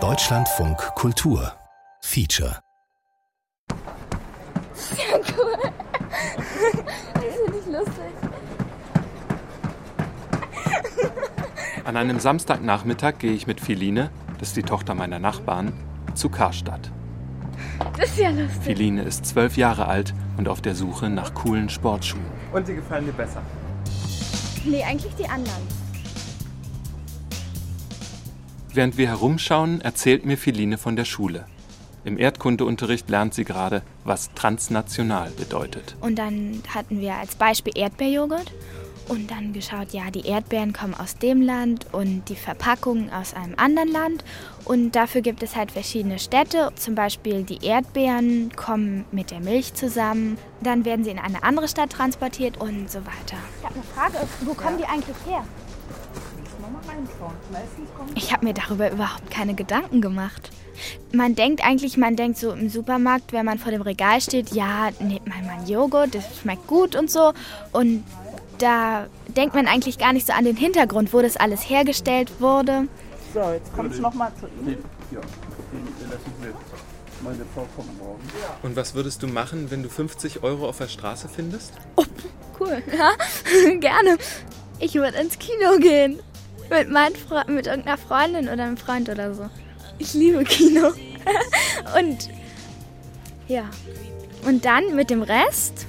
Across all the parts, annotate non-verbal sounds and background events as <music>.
Deutschlandfunk Kultur Feature Ja, cool. Das finde ich lustig. An einem Samstagnachmittag gehe ich mit Philine, das ist die Tochter meiner Nachbarn, zu Karstadt. Das ist ja lustig. Philine ist zwölf Jahre alt und auf der Suche nach coolen Sportschuhen. Und sie gefallen dir besser? Nee, eigentlich die anderen. Während wir herumschauen, erzählt mir Philine von der Schule. Im Erdkundeunterricht lernt sie gerade, was transnational bedeutet. Und dann hatten wir als Beispiel Erdbeerjoghurt. Und dann geschaut, ja, die Erdbeeren kommen aus dem Land und die Verpackungen aus einem anderen Land. Und dafür gibt es halt verschiedene Städte. Zum Beispiel die Erdbeeren kommen mit der Milch zusammen. Dann werden sie in eine andere Stadt transportiert und so weiter. Ich habe eine Frage, wo kommen die eigentlich her? Ich habe mir darüber überhaupt keine Gedanken gemacht. Man denkt eigentlich, man denkt so im Supermarkt, wenn man vor dem Regal steht, ja, nehmt mal einen Joghurt, das schmeckt gut und so. Und da denkt man eigentlich gar nicht so an den Hintergrund, wo das alles hergestellt wurde. So, jetzt kommt es nochmal zu Ihnen. Ja, den lassen wir meine Frau kommen morgen. Und was würdest du machen, wenn du 50 Euro auf der Straße findest? Cool, <laughs> ja, <laughs> gerne. Ich würde ins Kino gehen. Mit, meinen Fre mit irgendeiner Freundin oder einem Freund oder so. Ich liebe Kino. <laughs> Und ja. Und dann mit dem Rest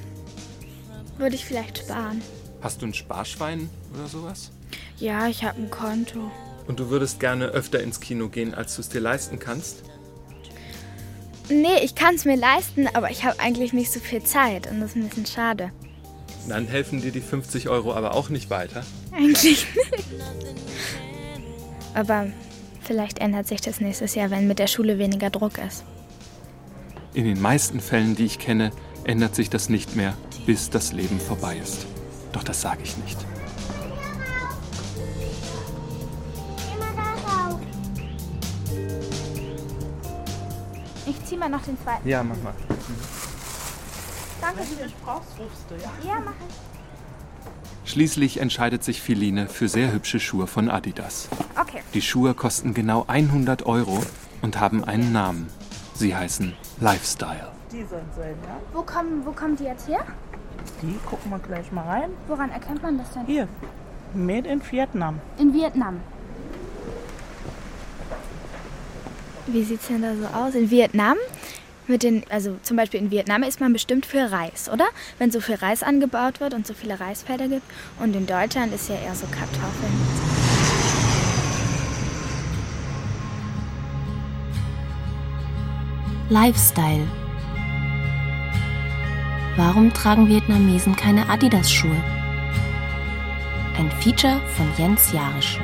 würde ich vielleicht sparen. Hast du ein Sparschwein oder sowas? Ja, ich habe ein Konto. Und du würdest gerne öfter ins Kino gehen, als du es dir leisten kannst? Nee, ich kann es mir leisten, aber ich habe eigentlich nicht so viel Zeit und das ist ein bisschen schade. Dann helfen dir die 50 Euro aber auch nicht weiter. Eigentlich nicht. Aber vielleicht ändert sich das nächstes Jahr, wenn mit der Schule weniger Druck ist. In den meisten Fällen, die ich kenne, ändert sich das nicht mehr, bis das Leben vorbei ist. Doch das sage ich nicht. Ich ziehe mal noch den zweiten. Ja, mach mal. Danke. Wenn du mich brauchst, rufst du, ja? Ja, mach ich. Schließlich entscheidet sich Philine für sehr hübsche Schuhe von Adidas. Okay. Die Schuhe kosten genau 100 Euro und haben einen Namen. Sie heißen Lifestyle. Die sollen sein, ja? Wo kommen, wo kommen die jetzt her? Die gucken wir gleich mal rein. Woran erkennt man das denn? Hier, made in Vietnam. In Vietnam. Wie sieht's denn da so aus? In Vietnam? Mit den, also zum Beispiel in Vietnam ist man bestimmt für Reis, oder? Wenn so viel Reis angebaut wird und so viele Reisfelder gibt. Und in Deutschland ist ja eher so Kartoffeln. Lifestyle. Warum tragen Vietnamesen keine Adidas-Schuhe? Ein Feature von Jens Jarisch.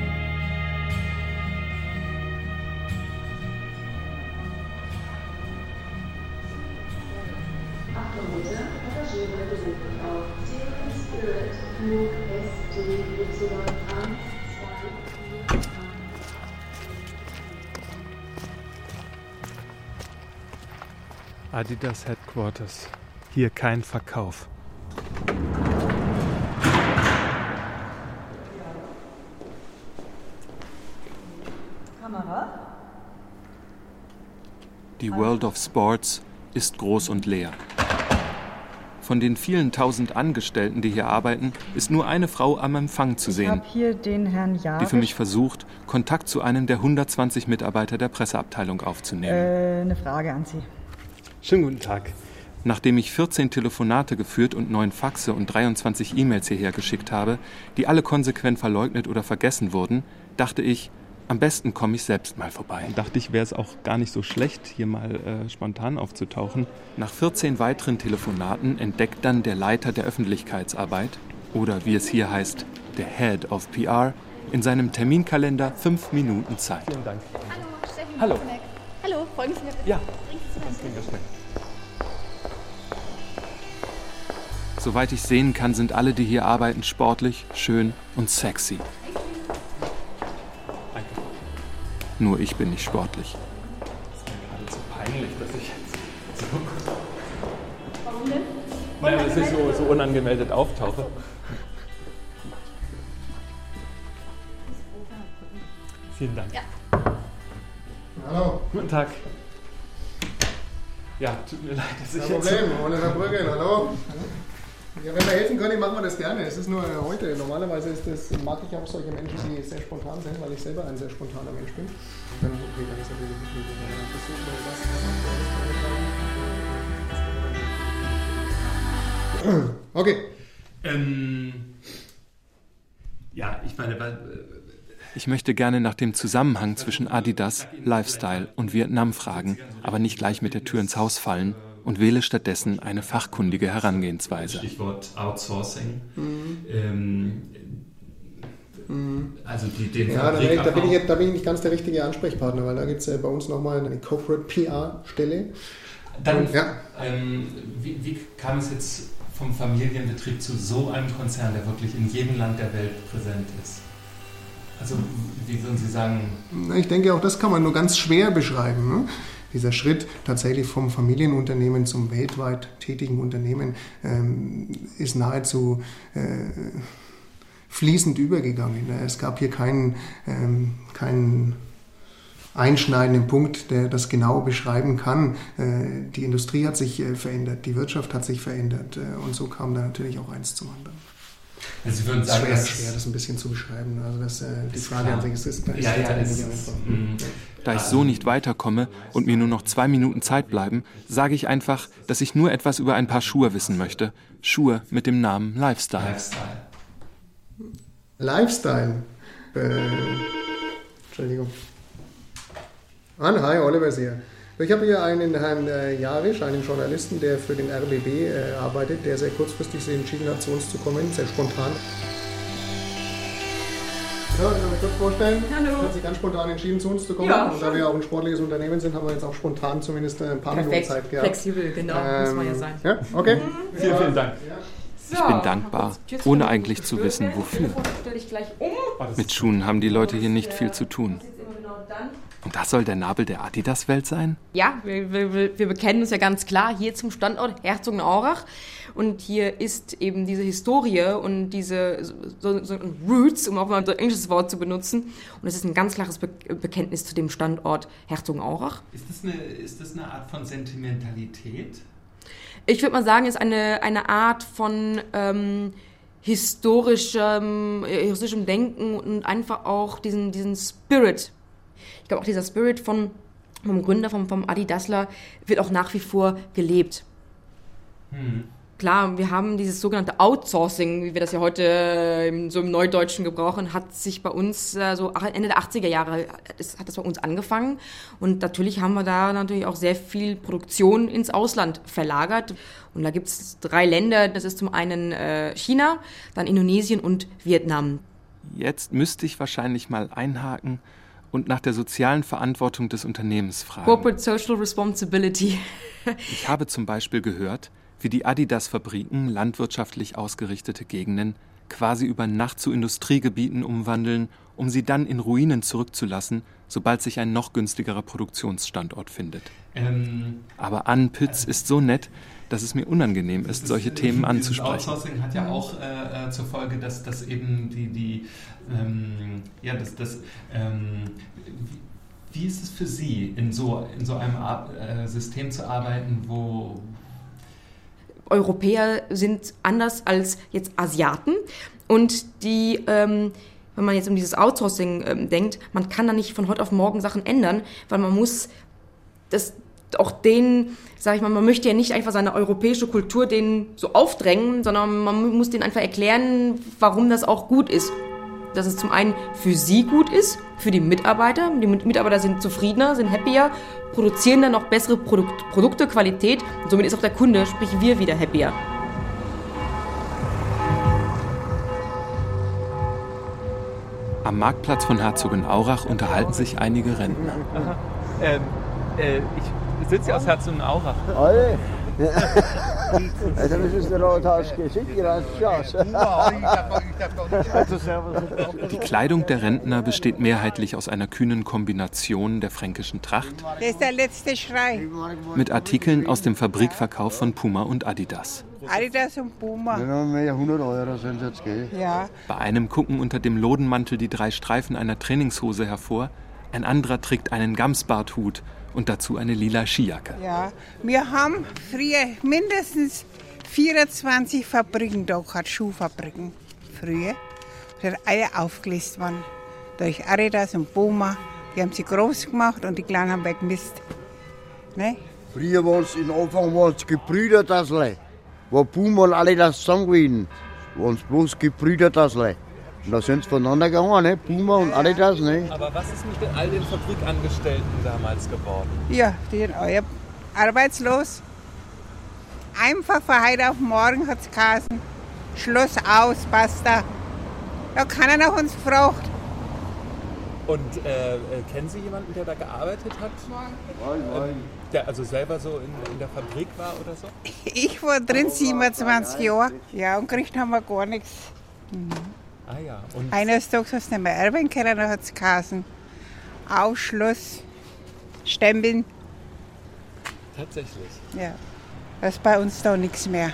Adidas Headquarters. Hier kein Verkauf. Die World of Sports ist groß und leer. Von den vielen tausend Angestellten, die hier arbeiten, ist nur eine Frau am Empfang zu Ich sehen, habe hier den Herrn die für mich versucht, Kontakt zu einem der 120 Mitarbeiter der Presseabteilung aufzunehmen. äh, eine Frage an Sie. Schönen guten Tag. Nachdem ich 14 Telefonate geführt und 9 Faxe und 23 E-Mails hierher geschickt habe, die alle konsequent verleugnet oder vergessen wurden, dachte ich, am besten komme ich selbst mal vorbei. Dachte ich, wäre es auch gar nicht so schlecht, hier mal äh, spontan aufzutauchen. Nach 14 weiteren Telefonaten entdeckt dann der Leiter der Öffentlichkeitsarbeit, oder wie es hier heißt, der Head of PR, in seinem Terminkalender fünf Minuten Zeit. Vielen Dank. Hallo. Hallo, folgen Sie mir bitte. Ja. Soweit ich sehen kann, sind alle, die hier arbeiten, sportlich, schön und sexy. Nur ich bin nicht sportlich. Das ist mir gerade so peinlich, dass ich jetzt so. Warum denn? Naja, dass ich so, so unangemeldet auftauche. Vielen Dank. Ja. Hallo. Guten Tag. Ja, tut mir leid, dass ich Kein jetzt... Problem, ohne Saarbrücken, hallo. Ja, wenn wir helfen können, machen wir das gerne. Es ist nur heute. Normalerweise ist das, mag ich auch solche Menschen, die sehr spontan sind, weil ich selber ein sehr spontaner Mensch bin. Dann, okay, dann ist natürlich nicht Okay. Ähm, ja, ich meine, weil, ich möchte gerne nach dem Zusammenhang zwischen Adidas, Lifestyle und Vietnam fragen, aber nicht gleich mit der Tür ins Haus fallen und wähle stattdessen eine fachkundige Herangehensweise. Stichwort Outsourcing. Mhm. Ähm, also die, den Ja, da bin, ich, da, bin ich, da bin ich nicht ganz der richtige Ansprechpartner, weil da gibt es äh, bei uns nochmal eine Corporate PR-Stelle. Dann, Ja. ähm, wie, wie kam es jetzt vom Familienbetrieb zu so einem Konzern, der wirklich in jedem Land der Welt präsent ist? Also, wie würden Sie sagen, Ich denke, auch das kann man nur ganz schwer beschreiben. Ne? Dieser Schritt tatsächlich vom Familienunternehmen zum weltweit tätigen Unternehmen ähm, ist nahezu äh, fließend übergegangen. Es gab hier keinen, ähm, keinen einschneidenden Punkt, der das genau beschreiben kann. Äh, die Industrie hat sich äh, verändert, die Wirtschaft hat sich verändert äh, und so kam da natürlich auch eins zum anderen. Also Sie würden Es ist sagen, schwer, dass- schwer, das ein bisschen zu beschreiben. Also das, äh, die Ist Frage klar. an sich ist, ist, ist Ja, ja, es nicht ist- einfach. mm. Da ich so nicht weiterkomme und mir nur noch zwei Minuten Zeit bleiben, sage ich einfach, dass ich nur etwas über ein paar Schuhe wissen möchte. Schuhe mit dem Namen Lifestyle. Lifestyle. Lifestyle. Äh, Entschuldigung. An, hi, Oliver hier. Ich habe hier einen Herrn äh, Jarisch, einen Journalisten, der für den RBB äh, arbeitet, der sehr kurzfristig sich entschieden hat, zu uns zu kommen, sehr spontan. So, ich mich kurz vorstellen. Hallo. Hat sich ganz spontan entschieden, zu uns zu kommen. Ja, und da wir auch ein sportliches Unternehmen sind, haben wir jetzt auch spontan zumindest äh, ein paar Perfekt. Minuten Zeit gehabt. Flexibel, genau, muss man ja sein. Ja, okay. Vielen, vielen Dank. Ich bin dankbar, ohne eigentlich zu wissen, wofür. Stell dich gleich um. Mit Schuhen haben die Leute hier nicht viel zu tun. Und das soll der Nabel der Adidas-Welt sein? Ja, wir, wir, wir bekennen uns ja ganz klar hier zum Standort Herzogenaurach. Und hier ist eben diese Historie und diese so, so Roots, um auch mal so ein englisches Wort zu benutzen. Und es ist ein ganz klares Be Bekenntnis zu dem Standort Herzogenaurach. Ist das eine, ist das eine Art von Sentimentalität? Ich würde mal sagen, es ist eine, eine Art von ähm, historischem, äh, historischem Denken und einfach auch diesen, diesen Spirit. Ich glaube auch dieser Spirit von, vom Gründer, vom, vom Adi Dassler, wird auch nach wie vor gelebt. Hm. Klar, wir haben dieses sogenannte Outsourcing, wie wir das ja heute äh, im, so im Neudeutschen gebrauchen, hat sich bei uns äh, so Ende der 80er Jahre hat das bei uns angefangen. Und natürlich haben wir da natürlich auch sehr viel Produktion ins Ausland verlagert. Und da gibt es drei Länder, das ist zum einen äh, China, dann Indonesien und Vietnam. Jetzt müsste ich wahrscheinlich mal einhaken und nach der sozialen Verantwortung des Unternehmens fragen. Corporate Social Responsibility. Ich habe zum Beispiel gehört, wie die Adidas-Fabriken landwirtschaftlich ausgerichtete Gegenden quasi über Nacht zu Industriegebieten umwandeln, um sie dann in Ruinen zurückzulassen, sobald sich ein noch günstigerer Produktionsstandort findet. Ähm, Aber Ann Pütz ist so nett, dass es mir unangenehm ist, solche Themen anzusprechen. Outsourcing hat ja auch äh, äh, zur Folge, dass, dass eben die, die ähm, ja, das, das, ähm, wie, wie ist es für Sie, in so, in so einem Ar äh, System zu arbeiten, wo, Europäer sind anders als jetzt Asiaten und die, ähm, wenn man jetzt um dieses Outsourcing ähm, denkt, man kann da nicht von heute auf morgen Sachen ändern, weil man muss das auch denen, sag ich mal, man möchte ja nicht einfach seine europäische Kultur denen so aufdrängen, sondern man muss denen einfach erklären, warum das auch gut ist. Dass es zum einen für sie gut ist, für die Mitarbeiter. Die Mit- Mitarbeiter sind zufriedener, sind happier, produzieren dann noch bessere Produkt Produkte, Qualität. Und somit ist auch der Kunde, sprich wir, wieder happier. Am Marktplatz von Herzogenaurach unterhalten sich einige Rentner. Ähm, äh, ich sitze hier aus Herzogenaurach. Alle? Also müssen Sie noch das schon. Also servus. Die Kleidung der Rentner besteht mehrheitlich aus einer kühnen Kombination der fränkischen Tracht Das ist der letzte Schrei. mit Artikeln aus dem Fabrikverkauf von Puma und Adidas. Adidas und Puma. Ja, mehr 100 Euro sind es jetzt, gell? Ja. Bei einem gucken unter dem Lodenmantel die drei Streifen einer Trainingshose hervor, ein anderer trägt einen Gamsbarthut und dazu eine lila Skijacke. Ja, wir haben früher mindestens 24 Fabriken da gehabt, Schuhfabriken. Früher. Das hat alle aufgelöst worden. Durch Adidas und Puma. Die haben sie groß gemacht und die Kleinen haben weggemisst. Ne? Früher waren es, in Anfang waren es Gebrüdertassle. War Puma und alle das zusammen gewesen. Waren es bloß Gebrüdertassle. Und da sind sie voneinander gegangen, ne? Puma und Adidas, ne? Aber was ist mit all den Fabrikangestellten damals geworden? Ja, die sind alle arbeitslos. Einfach von heute auf morgen hat es geheißen. Schluss aus, basta. Da keiner nach uns gefragt. Und äh, äh, kennen Sie jemanden, der da gearbeitet hat? Ähm, der also selber so in, in der Fabrik war oder so? Ich war drin 27 Jahre. Ja, und gekriegt haben wir gar nichts. Mhm. Ah ja. Und Eines Tages hast du nicht mehr erben können, dann hat es geheißen. Ausschluss, Stempeln. tatsächlich. Ja. Das ist bei uns da nichts mehr.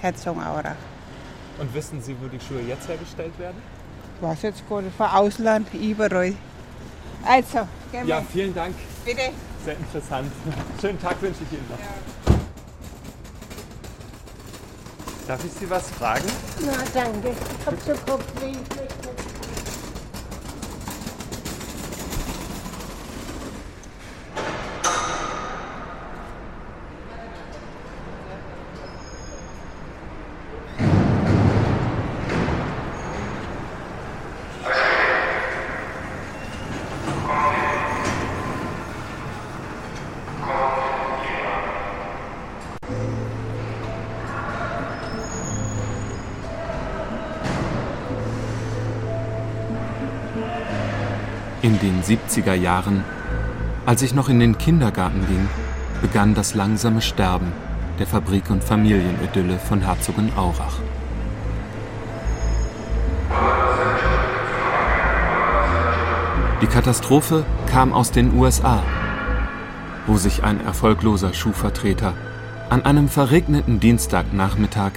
Herzogenaurach. Und wissen Sie, wo die Schuhe jetzt hergestellt werden? Ich weiß jetzt gar nicht, von Ausland, überall. Also, gehen wir. Ja, vielen Dank. Bitte. Sehr interessant. Schönen Tag wünsche ich Ihnen noch. Darf ich Sie was fragen? Na, danke. Ich hab so Kopfweh. In den 70er Jahren, als ich noch in den Kindergarten ging, begann das langsame Sterben der Fabrik- und Familienidylle von Herzogenaurach. Die Katastrophe kam aus den USA, wo sich ein erfolgloser Schuhvertreter an einem verregneten Dienstagnachmittag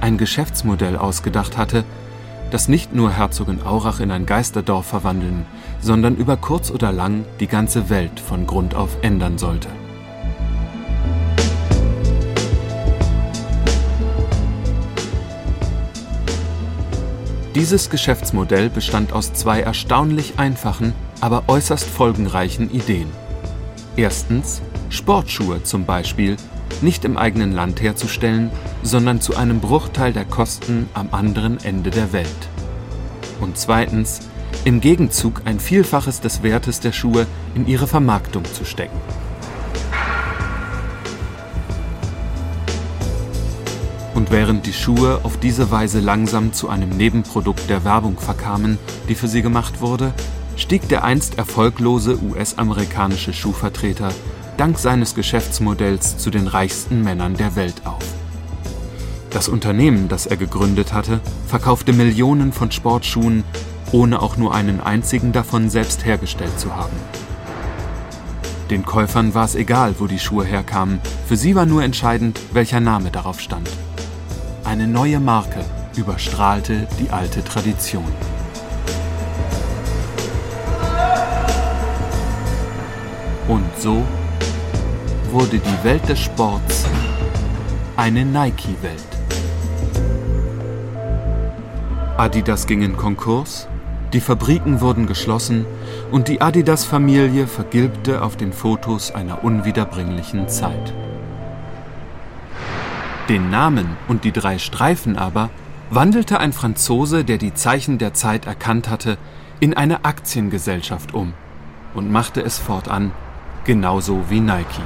ein Geschäftsmodell ausgedacht hatte, das nicht nur Herzogenaurach in ein Geisterdorf verwandeln, sondern über kurz oder lang die ganze Welt von Grund auf ändern sollte. Dieses Geschäftsmodell bestand aus zwei erstaunlich einfachen, aber äußerst folgenreichen Ideen. Erstens, Sportschuhe zum Beispiel nicht im eigenen Land herzustellen, sondern zu einem Bruchteil der Kosten am anderen Ende der Welt. Und zweitens, im Gegenzug ein Vielfaches des Wertes der Schuhe in ihre Vermarktung zu stecken. Und während die Schuhe auf diese Weise langsam zu einem Nebenprodukt der Werbung verkamen, die für sie gemacht wurde, stieg der einst erfolglose US-amerikanische Schuhvertreter dank seines Geschäftsmodells zu den reichsten Männern der Welt auf. Das Unternehmen, das er gegründet hatte, verkaufte Millionen von Sportschuhen, ohne auch nur einen einzigen davon selbst hergestellt zu haben. Den Käufern war es egal, wo die Schuhe herkamen, für sie war nur entscheidend, welcher Name darauf stand. Eine neue Marke überstrahlte die alte Tradition. Und so wurde die Welt des Sports eine Nike-Welt. Adidas ging in Konkurs, die Fabriken wurden geschlossen und die Adidas-Familie vergilbte auf den Fotos einer unwiederbringlichen Zeit. Den Namen und die drei Streifen aber wandelte ein Franzose, der die Zeichen der Zeit erkannt hatte, in eine Aktiengesellschaft um und machte es fortan genauso wie Nike.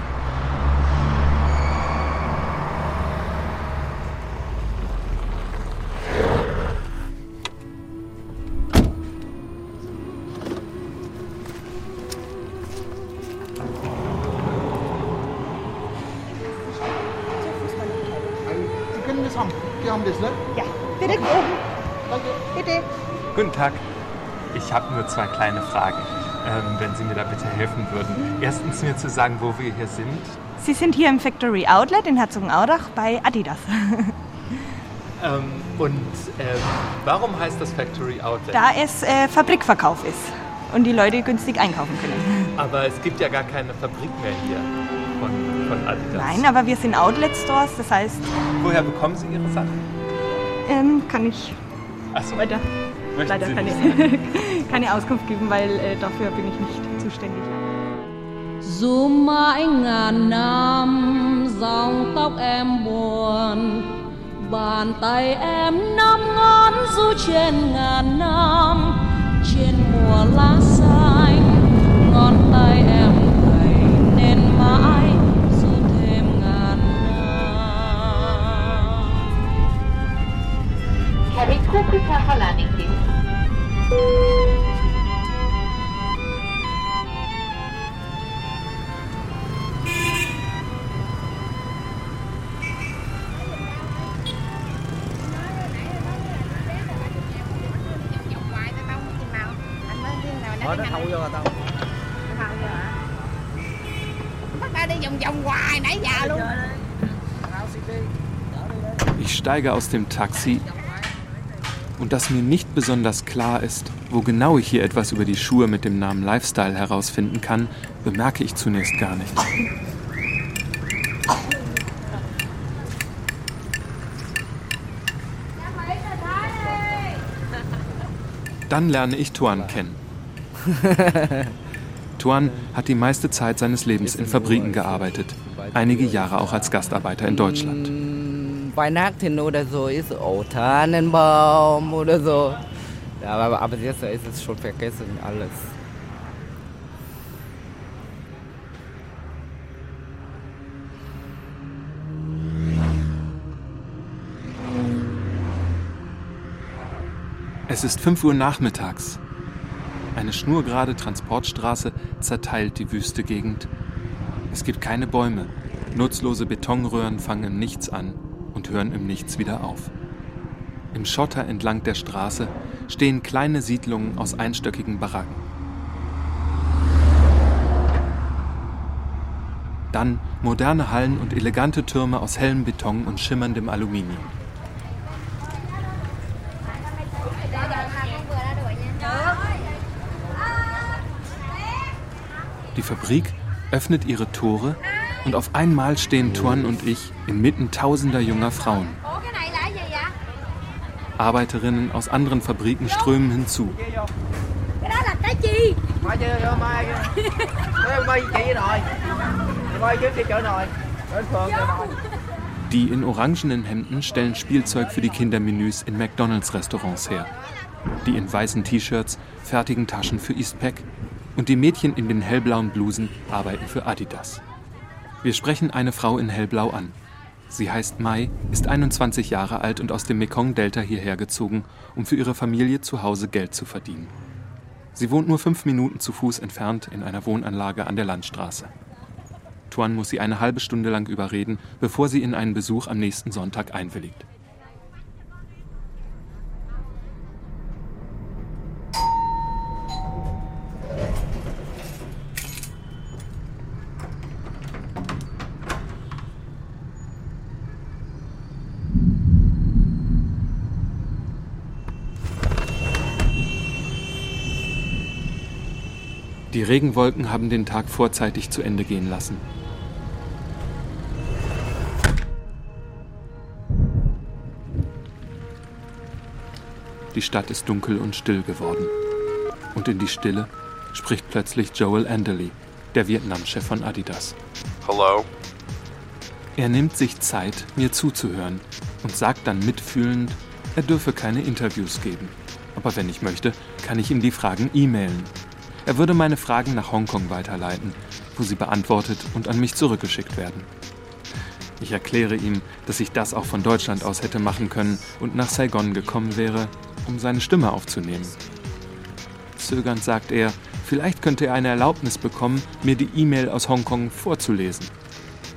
Zwei kleine Fragen, ähm, wenn Sie mir da bitte helfen würden. Erstens mir zu sagen, wo wir hier sind. Sie sind hier im Factory Outlet in Herzogenaurach bei Adidas. <laughs> Ähm, und ähm, warum heißt das Factory Outlet? Da es äh, Fabrikverkauf ist und die Leute günstig einkaufen können. Aber es gibt ja gar keine Fabrik mehr hier von, von Adidas. Nein, aber wir sind Outlet-Stores, das heißt, Woher bekommen Sie Ihre Sachen? ähm, kann ich Ach so. weiter Möchten leider keine, keine <laughs> Auskunft geben, weil äh, dafür bin ich nicht zuständig. dù mãi ngàn năm dòng tóc em buồn bàn tay em năm ngón du trên ngàn năm. Trên mùa lá xanh ngón tay em gầy nên mãi du thêm ngàn năm. Cabin Cuckoo for landing, please. Ờ, nó thâu vô rồi tao. Bắt ta đi vòng vòng hoài nãy giờ luôn. Ich steige aus dem Taxi und dass mir nicht besonders klar ist, wo genau ich hier etwas über die Schuhe mit dem Namen Lifestyle herausfinden kann, bemerke ich zunächst gar nicht. Dann lerne ich Tuan kennen. <laughs> Tuan hat die meiste Zeit seines Lebens in Fabriken gearbeitet, einige Jahre auch als Gastarbeiter in Deutschland. Weihnachten oder so ist oh, Tannenbaum oder so. Aber, aber jetzt ist es schon vergessen alles. Es ist 5 Uhr nachmittags. Eine schnurgerade Transportstraße zerteilt die wüste Gegend. Es gibt keine Bäume. Nutzlose Betonröhren fangen Nichts an und hören im Nichts wieder auf. Im Schotter entlang der Straße stehen kleine Siedlungen aus einstöckigen Baracken. Dann moderne Hallen und elegante Türme aus hellem Beton und schimmerndem Aluminium. Die Fabrik öffnet ihre Tore und auf einmal stehen Tuan und ich inmitten tausender junger Frauen. Arbeiterinnen aus anderen Fabriken strömen hinzu. Die in orangenen Hemden stellen Spielzeug für die Kindermenüs in McDonalds-Restaurants her. Die in weißen T-Shirts fertigen Taschen für Eastpak und die Mädchen in den hellblauen Blusen arbeiten für Adidas. Wir sprechen eine Frau in hellblau an. Sie heißt Mai, ist 21 Jahre alt und aus dem Mekong-Delta hierher gezogen, um für ihre Familie zu Hause Geld zu verdienen. Sie wohnt nur fünf Minuten zu Fuß entfernt in einer Wohnanlage an der Landstraße. Tuan muss sie eine halbe Stunde lang überreden, bevor sie in einen Besuch am nächsten Sonntag einwilligt. Die Regenwolken haben den Tag vorzeitig zu Ende gehen lassen. Die Stadt ist dunkel und still geworden. Und in die Stille spricht plötzlich Joel Anderley, der Vietnam-Chef von Adidas. Hello? Er nimmt sich Zeit, mir zuzuhören und sagt dann mitfühlend, er dürfe keine Interviews geben. Aber wenn ich möchte, kann ich ihm die Fragen e-mailen. Er würde meine Fragen nach Hongkong weiterleiten, wo sie beantwortet und an mich zurückgeschickt werden. Ich erkläre ihm, dass ich das auch von Deutschland aus hätte machen können und nach Saigon gekommen wäre, um seine Stimme aufzunehmen. Zögernd sagt er, vielleicht könnte er eine Erlaubnis bekommen, mir die E-Mail aus Hongkong vorzulesen.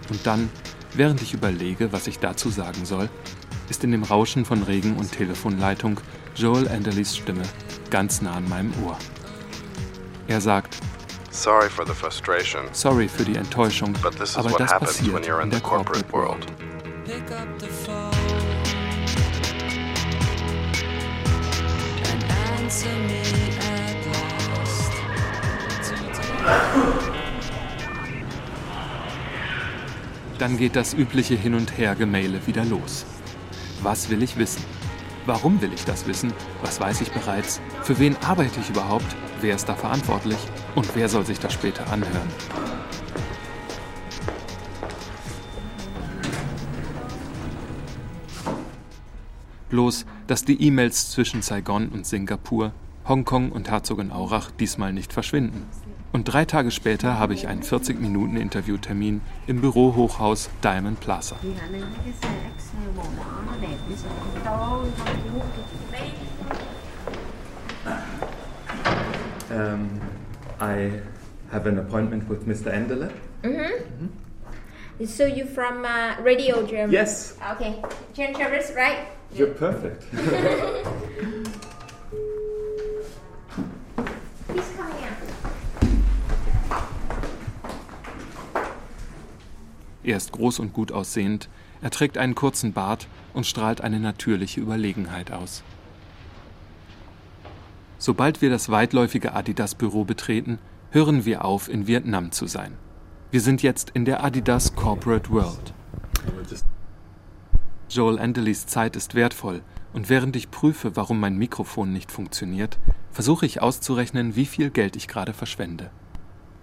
Und dann, während ich überlege, was ich dazu sagen soll, ist in dem Rauschen von Regen und Telefonleitung Joel Anderleys Stimme ganz nah an meinem Ohr. Er sagt, Sorry for the frustration. Sorry für die Enttäuschung, But this is aber what das happens when passiert you're in der corporate Corporate world. Pick up the phone and answer me at last. Dann geht das übliche Hin- und Her-Gemähle wieder los. Was will ich wissen? Warum will ich das wissen? Was weiß ich bereits? Für wen arbeite ich überhaupt? Wer ist da verantwortlich? Und wer soll sich das später anhören? Bloß, dass die E-Mails zwischen Saigon und Singapur, Hongkong und Herzogenaurach diesmal nicht verschwinden. Und drei Tage später habe ich einen 40-Minuten-Interviewtermin im Bürohochhaus Diamond Plaza. Um, I have an appointment with Mr. Enderle. Mm-hmm. So you from uh, Radio Germany? Yes. Okay. Jen Travis, right? You're perfect. <laughs> He's coming out. Er ist groß und gut aussehend, er trägt einen kurzen Bart und strahlt eine natürliche Überlegenheit aus. Sobald wir das weitläufige Adidas-Büro betreten, hören wir auf, in Vietnam zu sein. Wir sind jetzt in der Adidas Corporate World. Joel Andelys Zeit ist wertvoll und während ich prüfe, warum mein Mikrofon nicht funktioniert, versuche ich auszurechnen, wie viel Geld ich gerade verschwende.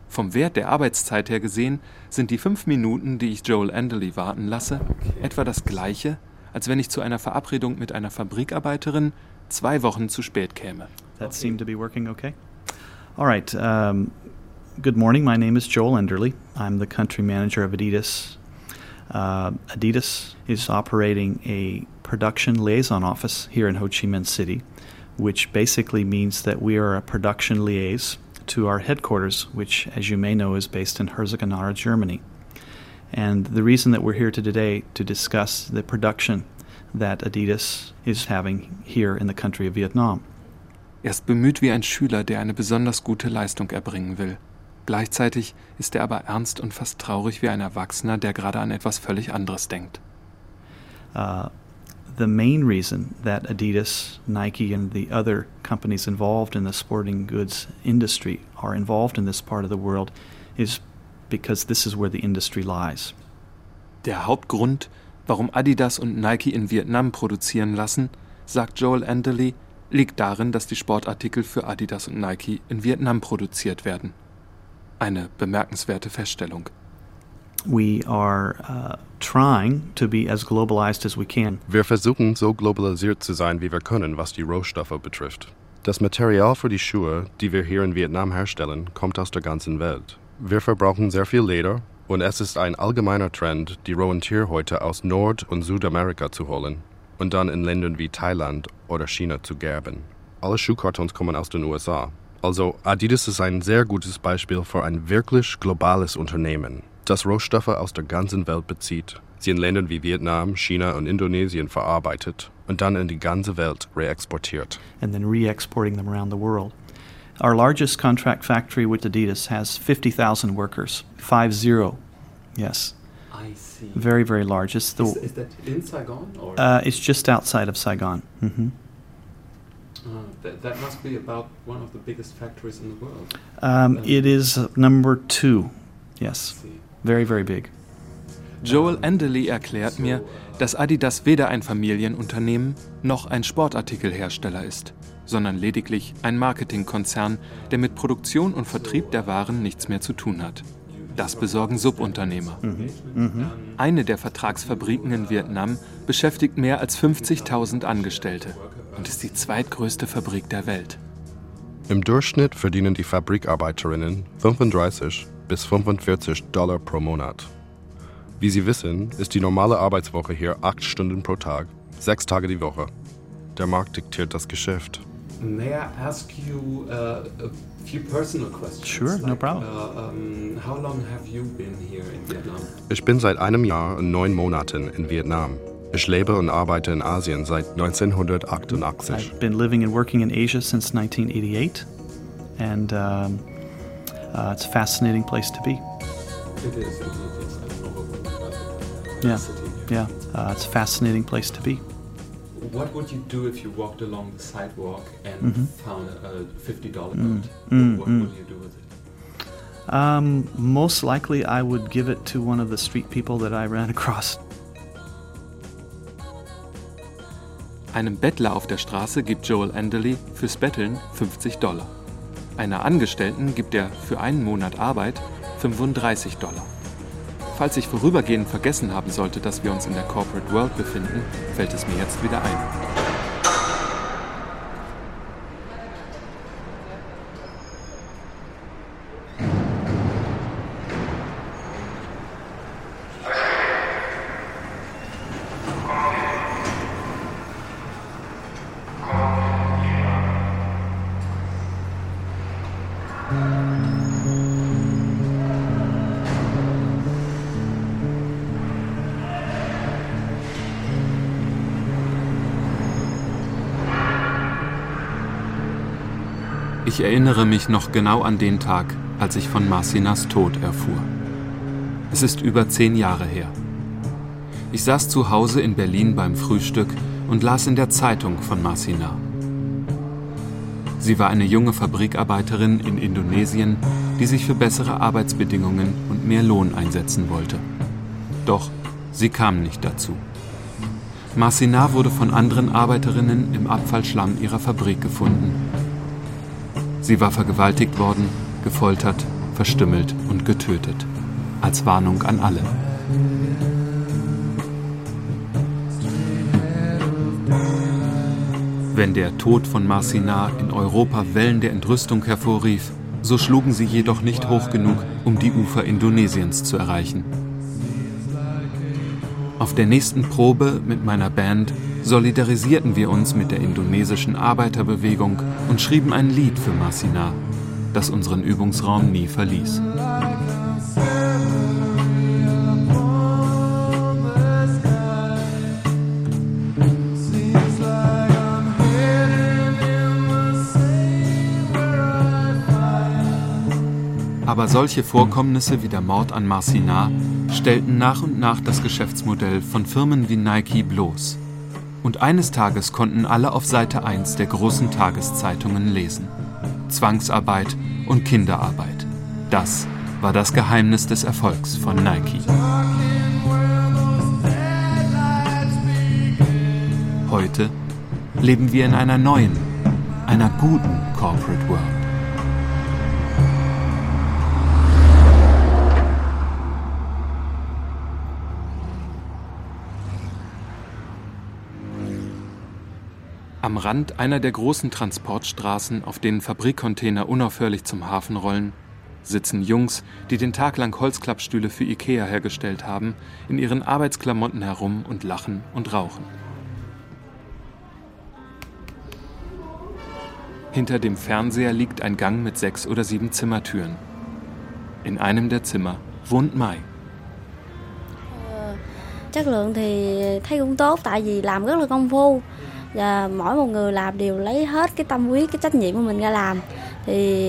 Vom Wert der Arbeitszeit her gesehen sind die fünf Minuten, die ich Joel Andely warten lasse, etwa das gleiche, als wenn ich zu einer Verabredung mit einer Fabrikarbeiterin zwei Wochen zu spät käme. That seemed to be working okay. All right. Um, good morning. My name is Joel Enderly. I'm the country manager of Adidas. Uh, Adidas is operating a production liaison office here in Ho Chi Minh City, which basically means that we are a production liaison to our headquarters, which, as you may know, is based in Herzogenaurach, Germany. And the reason that we're here today to discuss the production that Adidas is having here in the country of Vietnam. Er ist bemüht wie ein Schüler, der eine besonders gute Leistung erbringen will. Gleichzeitig ist er aber ernst und fast traurig wie ein Erwachsener, der gerade an etwas völlig anderes denkt. Uh, the main reason that Adidas, Nike, and the other companies involved in the sporting goods industry are involved in this part of the world is because this is where the industry lies. Der Hauptgrund, warum Adidas und Nike in Vietnam produzieren lassen, sagt Joel Andely, liegt darin, dass die Sportartikel für Adidas und Nike in Vietnam produziert werden. Eine bemerkenswerte Feststellung. We are uh, trying to be as globalized as we can. Wir versuchen so globalisiert zu sein, wie wir können, was die Rohstoffe betrifft. Das Material für die Schuhe, die wir hier in Vietnam herstellen, kommt aus der ganzen Welt. Wir verbrauchen sehr viel Leder und es ist ein allgemeiner Trend, die rohen Tierhäute aus Nord- und Südamerika zu holen und dann in Ländern wie Thailand oder China zu gerben. Alle Schuhkartons kommen aus den USA. Also Adidas ist ein sehr gutes Beispiel für ein wirklich globales Unternehmen, das Rohstoffe aus der ganzen Welt bezieht, sie in Ländern wie Vietnam, China und Indonesien verarbeitet und dann in die ganze Welt reexportiert. and then re exporting them around the world. Our largest contract factory with Adidas has 50,000 workers. Five zero. Yes. I see. Very, very large. It's the, Is, is that in Saigon or? uh, it's just outside of Saigon. Mm-hmm. Ah, that, that must be about one of the biggest factories in the world. Um, it is uh, number two. Yes. Very, very big. Joel Andely erklärt mir, dass Adidas weder ein Familienunternehmen noch ein Sportartikelhersteller ist, sondern lediglich ein Marketingkonzern, der mit Produktion und Vertrieb der Waren nichts mehr zu tun hat. Das besorgen Subunternehmer. Mhm. Eine der Vertragsfabriken in Vietnam beschäftigt mehr als 50.000 Angestellte und ist die zweitgrößte Fabrik der Welt. Im Durchschnitt verdienen die Fabrikarbeiterinnen 35 bis 45 Dollar pro Monat. Wie Sie wissen, ist die normale Arbeitswoche hier acht Stunden pro Tag, sechs Tage die Woche. Der Markt diktiert das Geschäft. May I ask you uh, a few personal questions? Sure, no problem. Uh, um, how long have you been here in Vietnam? Ich bin seit einem Jahr und neun Monaten in Vietnam. Ich lebe und arbeite in Asien seit 1988. I've been living and working in Asia since 1988, and um, Uh, it's a fascinating place to be. It is indeed, yes. I don't know what about it. Yeah, yeah. Uh, it's a fascinating place to be. What would you do if you walked along the sidewalk and Mhm. found a $50 bill? Mm, What, mm, what mm. would you do with it? Um, most likely, I would give it to one of the street people that I ran <laughs> across. Einem Bettler auf der Straße gibt Joel Anderley fürs Betteln 50 Dollar. Einer Angestellten gibt er für einen Monat Arbeit 35 Dollar. Falls ich vorübergehend vergessen haben sollte, dass wir uns in der Corporate World befinden, fällt es mir jetzt wieder ein. Ich erinnere mich noch genau an den Tag, als ich von Marcinas Tod erfuhr. Es ist über zehn Jahre her. Ich saß zu Hause in Berlin beim Frühstück und las in der Zeitung von Marcina. Sie war eine junge Fabrikarbeiterin in Indonesien, die sich für bessere Arbeitsbedingungen und mehr Lohn einsetzen wollte. Doch sie kam nicht dazu. Marcina wurde von anderen Arbeiterinnen im Abfallschlamm ihrer Fabrik gefunden. Sie war vergewaltigt worden, gefoltert, verstümmelt und getötet. Als Warnung an alle. Wenn der Tod von Marcina in Europa Wellen der Entrüstung hervorrief, so schlugen sie jedoch nicht hoch genug, um die Ufer Indonesiens zu erreichen. Auf der nächsten Probe mit meiner Band solidarisierten wir uns mit der indonesischen Arbeiterbewegung und schrieben ein Lied für Marcina, das unseren Übungsraum nie verließ. Aber solche Vorkommnisse wie der Mord an Marcina stellten nach und nach das Geschäftsmodell von Firmen wie Nike bloß. Und eines Tages konnten alle auf Seite 1 der großen Tageszeitungen lesen. Zwangsarbeit und Kinderarbeit. Das war das Geheimnis des Erfolgs von Nike. Heute leben wir in einer neuen, einer guten Corporate World. Am Rand einer der großen Transportstraßen, auf denen Fabrikcontainer unaufhörlich zum Hafen rollen, sitzen Jungs, die den Tag lang Holzklappstühle für Ikea hergestellt haben, in ihren Arbeitsklamotten herum und lachen und rauchen. Hinter dem Fernseher liegt ein Gang mit sechs oder sieben Zimmertüren. In einem der Zimmer wohnt Mai. chất lượng thì thấy cũng tốt tại vì làm rất là công phu và mỗi một người làm đều lấy hết cái tâm huyết cái trách nhiệm của mình ra làm thì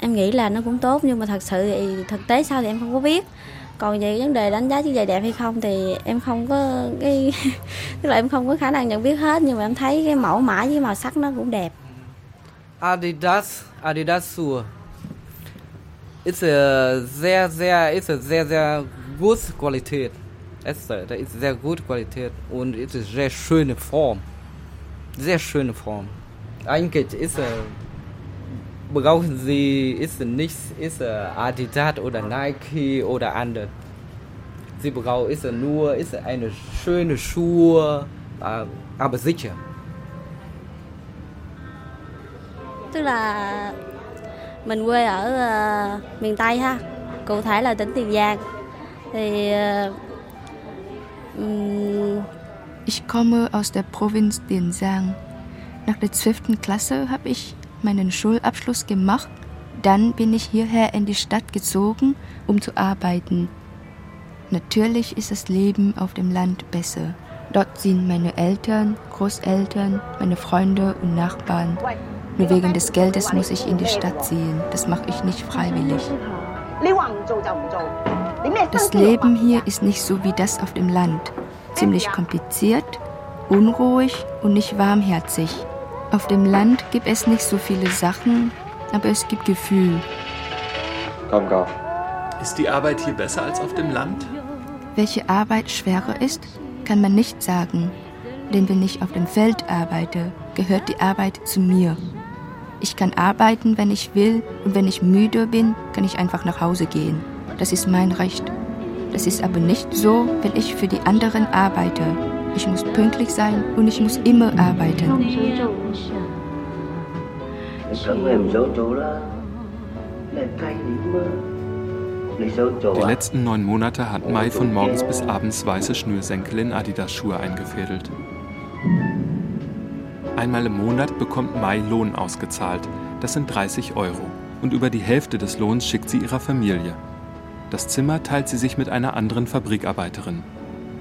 em nghĩ là nó cũng tốt nhưng mà thật sự thì thực tế sao thì em không có biết còn về vấn đề đánh giá chiếc giày đẹp hay không thì em không có cái <laughs> tức là em không có khả năng nhận biết hết nhưng mà em thấy cái mẫu mã với màu sắc nó cũng đẹp Adidas, Adidas Sure Ist a sehr, sehr, ist a sehr, sehr good Qualität. It's a, ist sehr good Qualität und it's ist sehr schöne Form. Sehr schöne Form. Eigentlich ist er, brauchen Sie, ist er nicht, ist er Adidas oder Nike oder andere. Sie brauchen, ist er nur, ist eine schöne Schuhe, äh, aber sicher. tức là mình quê ở ờ, miền Tây ha cụ thể là tỉnh Tiền Giang thì ờ, ừm, Ich komme aus der Provinz Tiền Giang. Nach der 12. Klasse habe ich meinen Schulabschluss gemacht. Dann bin ich hierher in die Stadt gezogen, um zu arbeiten. Natürlich ist das Leben auf dem Land besser. Dort sind meine Eltern, Großeltern, meine Freunde und Nachbarn. Nur wegen des Geldes muss ich in die Stadt ziehen. Das mache ich nicht freiwillig. Das Leben hier ist nicht so wie das auf dem Land. Ziemlich kompliziert, unruhig und nicht warmherzig. Auf dem Land gibt es nicht so viele Sachen, aber es gibt Gefühl. Ist die Arbeit hier besser als auf dem Land? Welche Arbeit schwerer ist, kann man nicht sagen. Denn wenn ich auf dem Feld arbeite, gehört die Arbeit zu mir. Ich kann arbeiten, wenn ich will, und wenn ich müde bin, kann ich einfach nach Hause gehen. Das ist mein Recht. Das ist aber nicht so, wenn ich für die anderen arbeite. Ich muss pünktlich sein und ich muss immer arbeiten. Die letzten neun Monate hat Mai von morgens bis abends weiße Schnürsenkel in Adidas-Schuhe eingefädelt. Einmal im Monat bekommt Mai Lohn ausgezahlt. Das sind 30 Euro. Und über die Hälfte des Lohns schickt sie ihrer Familie. Das Zimmer teilt sie sich mit einer anderen Fabrikarbeiterin.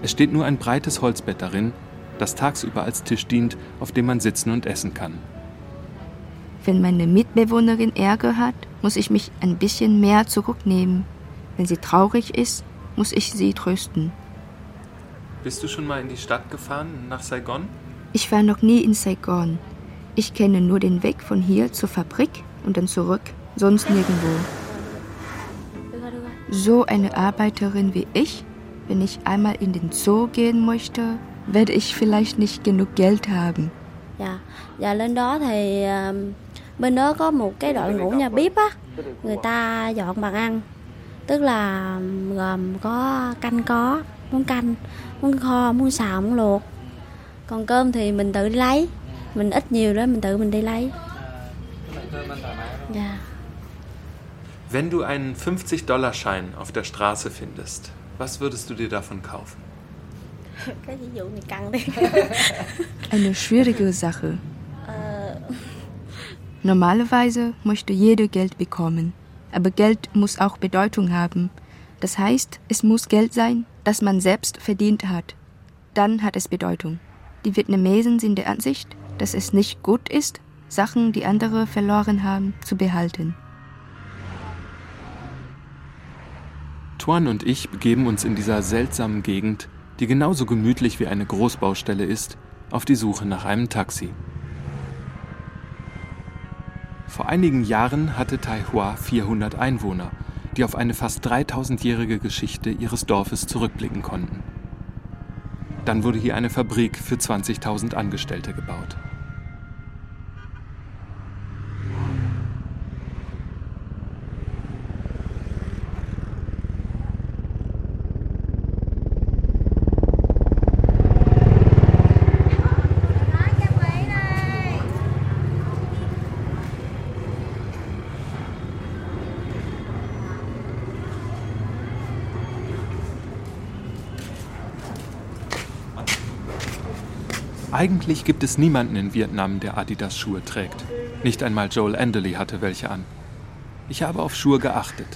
Es steht nur ein breites Holzbett darin, das tagsüber als Tisch dient, auf dem man sitzen und essen kann. Wenn meine Mitbewohnerin Ärger hat, muss ich mich ein bisschen mehr zurücknehmen. Wenn sie traurig ist, muss ich sie trösten. Bist du schon mal in die Stadt gefahren, nach Saigon? Ich war noch nie in Saigon. Ich kenne nur den Weg von hier zur Fabrik und dann zurück, sonst nirgendwo. So eine Arbeiterin wie ich, wenn ich einmal in den Zoo gehen möchte, werde ich vielleicht nicht genug Geld haben. Dạ, dạ lên đó thì bên đó có một cái đội ngũ nhà bếp á, người ta dọn bàn ăn. Tức là gồm có canh có, muốn canh, muốn kho, muốn xào, muốn luộc. Còn cơm thì mình tự đi lấy. Mình ít nhiều đó mình tự mình đi lấy. Dạ. Yeah. Wenn du einen 50-Dollar-Schein auf der Straße findest, was würdest du dir davon kaufen? <laughs> <laughs> Eine schwierige Sache. Ờ, Normalerweise möchte jeder Geld bekommen. Aber Geld muss auch Bedeutung haben. Das heißt, es muss Geld sein, das man selbst verdient hat. Dann hat es Bedeutung. Die Vietnamesen sind der Ansicht, dass es nicht gut ist, Sachen, die andere verloren haben, zu behalten. Tuan und ich begeben uns in dieser seltsamen Gegend, die genauso gemütlich wie eine Großbaustelle ist, auf die Suche nach einem Taxi. Vor einigen Jahren hatte Tai Hua 400 Einwohner, die auf eine fast 3000-jährige Geschichte ihres Dorfes zurückblicken konnten. Dann wurde hier eine Fabrik für 20.000 Angestellte gebaut. Eigentlich gibt es niemanden in Vietnam, der Adidas-Schuhe trägt. Nicht einmal Joel Enderley hatte welche an. Ich habe auf Schuhe geachtet.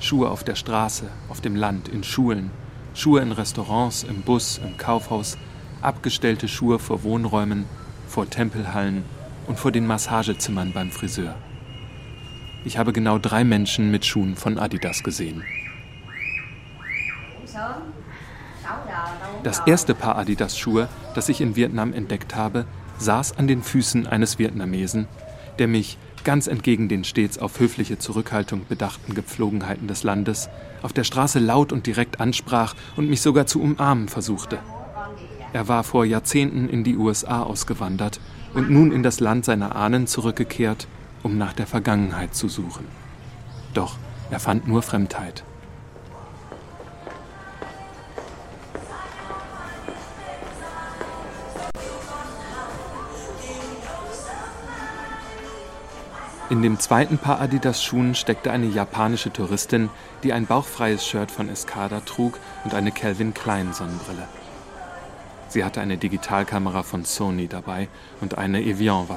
Schuhe auf der Straße, auf dem Land, in Schulen, Schuhe in Restaurants, im Bus, im Kaufhaus, abgestellte Schuhe vor Wohnräumen, vor Tempelhallen und vor den Massagezimmern beim Friseur. Ich habe genau drei Menschen mit Schuhen von Adidas gesehen. Das erste Paar Adidas-Schuhe, das ich in Vietnam entdeckt habe, saß an den Füßen eines Vietnamesen, der mich, ganz entgegen den stets auf höfliche Zurückhaltung bedachten Gepflogenheiten des Landes, auf der Straße laut und direkt ansprach und mich sogar zu umarmen versuchte. Er war vor Jahrzehnten in die USA ausgewandert und nun in das Land seiner Ahnen zurückgekehrt, um nach der Vergangenheit zu suchen. Doch er fand nur Fremdheit. In dem zweiten Paar Adidas-Schuhen steckte eine japanische Touristin, die ein bauchfreies Shirt von Escada trug und eine Calvin Klein Sonnenbrille. Sie hatte eine Digitalkamera von Sony dabei und eine Evian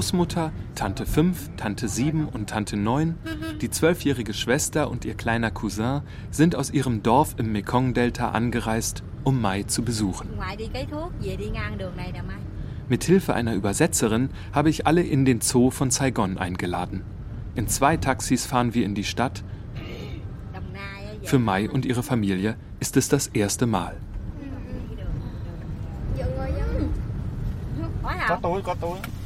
Großmutter, Tante 5, Tante 7 und Tante 9, die zwölfjährige Schwester und ihr kleiner Cousin sind aus ihrem Dorf im Mekong-Delta angereist, um Mai zu besuchen. Mit Hilfe einer Übersetzerin habe ich alle in den Zoo von Saigon eingeladen. In zwei Taxis fahren wir in die Stadt. Für Mai und ihre Familie ist es das erste Mal. Có túi, có túi.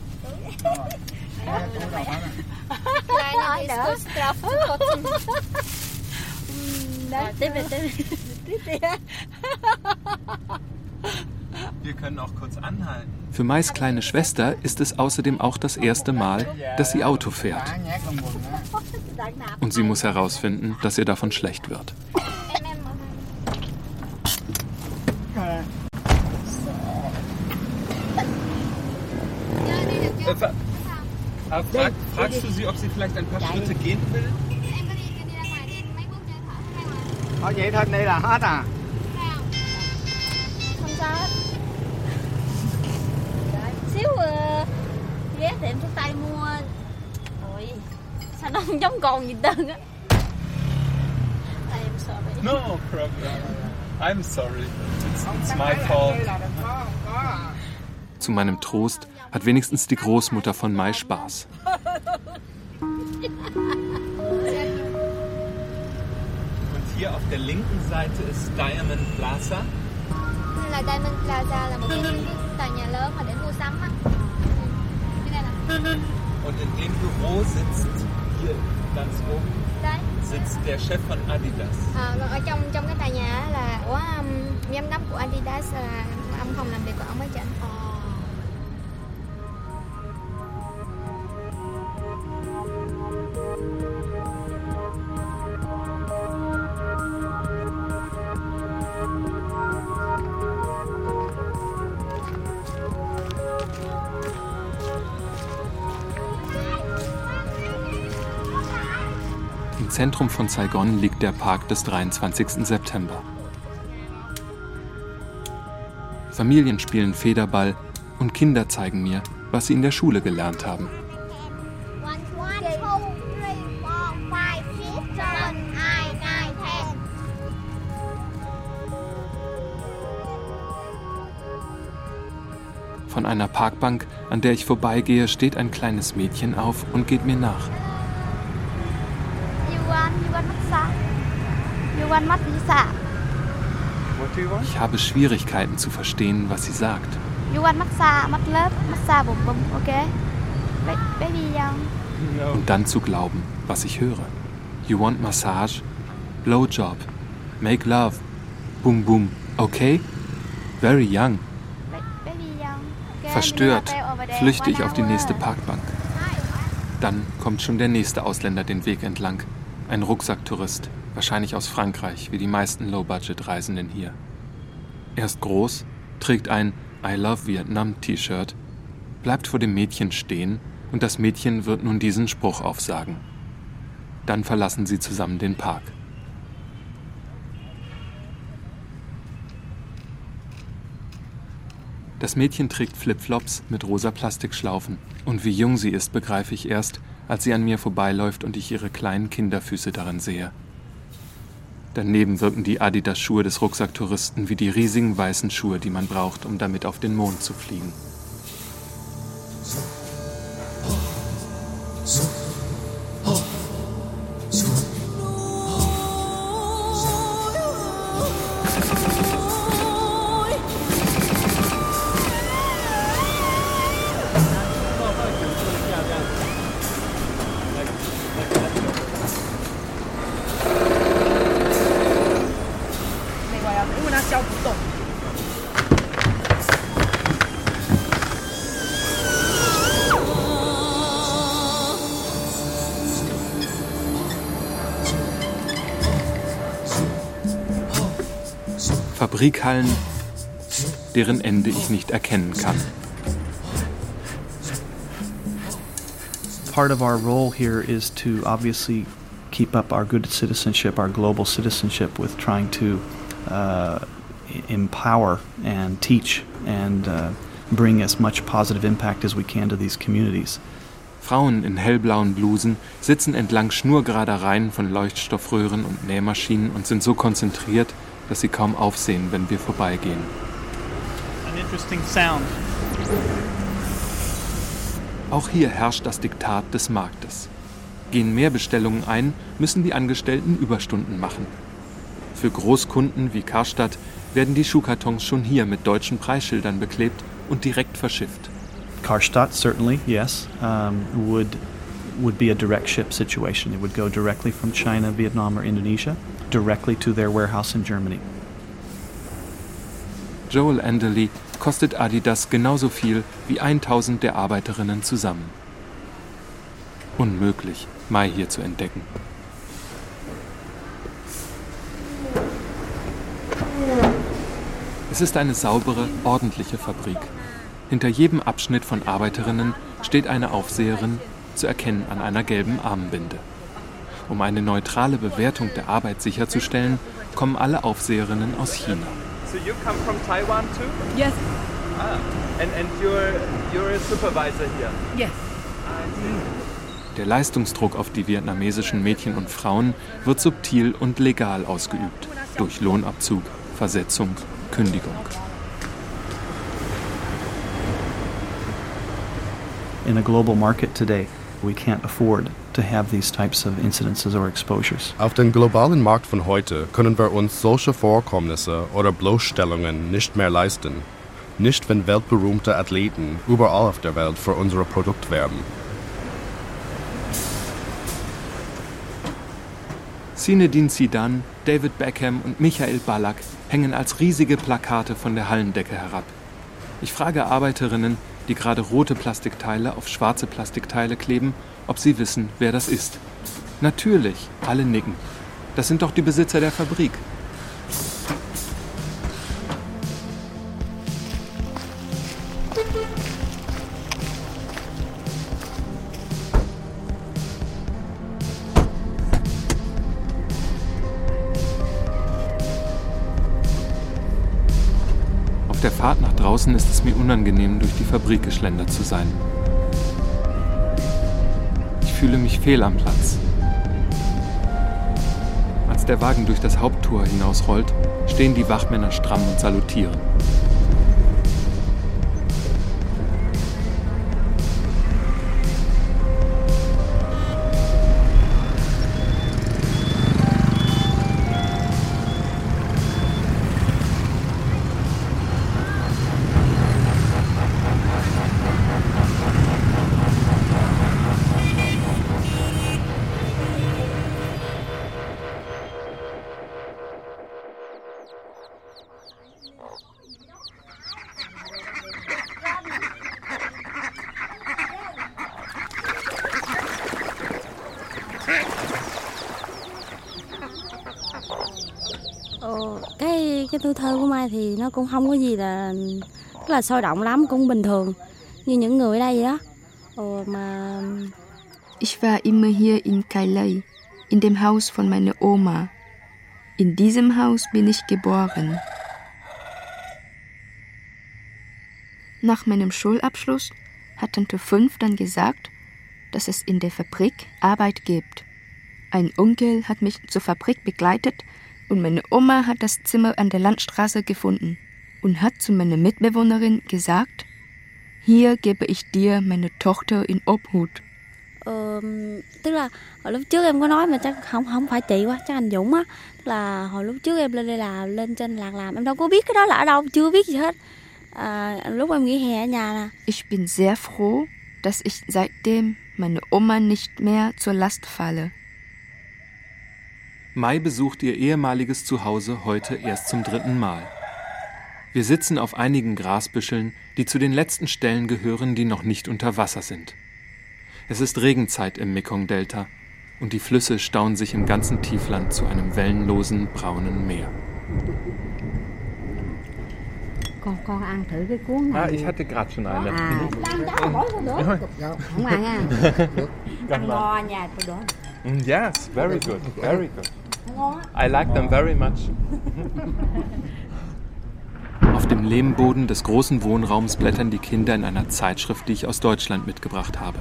Kleine zu kotzen. Wir können auch kurz anhalten. Für Mais kleine Schwester ist es außerdem auch das erste Mal, dass sie Auto fährt. <laughs> Und sie muss herausfinden, dass ihr davon schlecht wird. Äh, fra- frag, fragst du sie, ob sie vielleicht ein paar Schritte gehen will? Thôi vậy thôi, đây là hết à? Không sao hết. Xíu uh, ghé tiệm thuốc tây mua. Ôi, sao nó không giống con gì trơn á. I'm sorry. No problem. I'm sorry. It's, it's my fault. Zu meinem Trost hat wenigstens die Großmutter von Mai Spaß. Und hier auf der linken Seite ist Diamond Plaza. Đây là Diamond Plaza là một cái cái <laughs> tòa nhà lớn mà để mua sắm á. Cái đây là Und in dem Büro sitzt hier ganz oben sitzt der Chef von Adidas. À, còn ở trong trong cái tòa nhà là của um, giám đốc của Adidas là ông phòng làm việc của ông ở trên. Im Zentrum von Saigon liegt der Park des 23. September. Familien spielen Federball und Kinder zeigen mir, was sie in der Schule gelernt haben. Von einer Parkbank, an der ich vorbeigehe, steht ein kleines Mädchen auf und geht mir nach. Ich habe Schwierigkeiten zu verstehen, was sie sagt. Und dann zu glauben, was ich höre. You want massage? Blowjob. Make love. Boom boom. Okay? Very young. Verstört flüchte ich auf die nächste Parkbank. Dann kommt schon der nächste Ausländer den Weg entlang. Ein Rucksacktourist, wahrscheinlich aus Frankreich, wie die meisten Low-Budget-Reisenden hier. Er ist groß, trägt ein I Love Vietnam T-Shirt, bleibt vor dem Mädchen stehen und das Mädchen wird nun diesen Spruch aufsagen. Dann verlassen sie zusammen den Park. Das Mädchen trägt Flipflops mit rosa Plastikschlaufen. Und wie jung sie ist, begreife ich erst, als sie an mir vorbeiläuft und ich ihre kleinen Kinderfüße darin sehe. Daneben wirken die Adidas-Schuhe des Rucksacktouristen wie die riesigen weißen Schuhe, die man braucht, um damit auf den Mond zu fliegen. Fabrikhallen, deren Ende ich nicht erkennen kann. Part of our role here is to obviously keep up our good citizenship, our global citizenship, with trying to uh, empower and teach and uh, bring as much positive impact as we can to these communities. Frauen in hellblauen Blusen sitzen entlang schnurgerader Reihen von Leuchtstoffröhren und Nähmaschinen und sind so konzentriert, dass sie kaum aufsehen, wenn wir vorbeigehen. An interesting sound. Auch hier herrscht das Diktat des Marktes. Gehen mehr Bestellungen ein, müssen die Angestellten Überstunden machen. Für Großkunden wie Karstadt werden die Schuhkartons schon hier mit deutschen Preisschildern beklebt und direkt verschifft. Karstadt certainly, yes, um, would would be a direct ship situation. It would go directly from China, Vietnam, or Indonesia directly to their warehouse in Germany. Joel Enderley kostet Adidas genauso viel wie 1000 der Arbeiterinnen zusammen. Unmöglich, Mai hier zu entdecken. Es ist eine saubere, ordentliche Fabrik. Hinter jedem Abschnitt von Arbeiterinnen steht eine Aufseherin, zu erkennen an einer gelben Armbinde. Um eine neutrale Bewertung der Arbeit sicherzustellen, kommen alle Aufseherinnen aus China. So you come from Taiwan too? Yes. Ah, and, and you're, you're a supervisor here? Yes. Der Leistungsdruck auf die vietnamesischen Mädchen und Frauen wird subtil und legal ausgeübt, durch Lohnabzug, Versetzung, Kündigung. In a global market today, we can't afford to have these types of incidences or exposures. Auf dem globalen Markt von heute können wir uns solche Vorkommnisse oder Bloßstellungen nicht mehr leisten. Nicht, wenn weltberühmte Athleten überall auf der Welt für unser Produkt werben. Zinedine Zidane, David Beckham und Michael Ballack hängen als riesige Plakate von der Hallendecke herab. Ich frage Arbeiterinnen, die gerade rote Plastikteile auf schwarze Plastikteile kleben, ob sie wissen, wer das ist. Natürlich, alle nicken. Das sind doch die Besitzer der Fabrik. Der Fahrt nach draußen ist es mir unangenehm, durch die Fabrik geschlendert zu sein. Ich fühle mich fehl am Platz. Als der Wagen durch das Haupttor hinausrollt, stehen die Wachmänner stramm und salutieren. Cũng không có gì là rất là sôi động lắm, cũng bình thường như những người ở đây vậy đó. Ờ, mà Ich war immer hier in Kailai, in dem Haus von meiner Oma. In diesem Haus bin ich geboren. Nach meinem Schulabschluss hat Tante Fünf dann gesagt, dass es in der Fabrik Arbeit gibt. Ein Onkel hat mich zur Fabrik begleitet und meine Oma hat das Zimmer an der Landstraße gefunden und hat zu meiner Mitbewohnerin gesagt, hier gebe ich dir meine Tochter in Obhut. ờ, tức là hồi lúc trước em có nói mà chắc không không phải chị quá chắc anh Dũng á tức là hồi lúc trước em lên đây là lên trên làng làm em đâu có biết cái đó là ở đâu chưa biết gì hết à, lúc em nghỉ hè ở nhà là Ich bin sehr froh, dass ich seitdem meine Oma nicht mehr zur Last falle. Mai besucht ihr ehemaliges Zuhause heute erst zum dritten Mal. Wir sitzen auf einigen Grasbüscheln, die zu den letzten Stellen gehören, die noch nicht unter Wasser sind. Es ist Regenzeit im Mekong-Delta und die Flüsse stauen sich im ganzen Tiefland zu einem wellenlosen braunen Meer. Ah, ich hatte gerade schon eine. <laughs> Mm, Yes, very good, very good. I like them very much. Auf dem Lehmboden des großen Wohnraums blättern die Kinder in einer Zeitschrift, die ich aus Deutschland mitgebracht habe.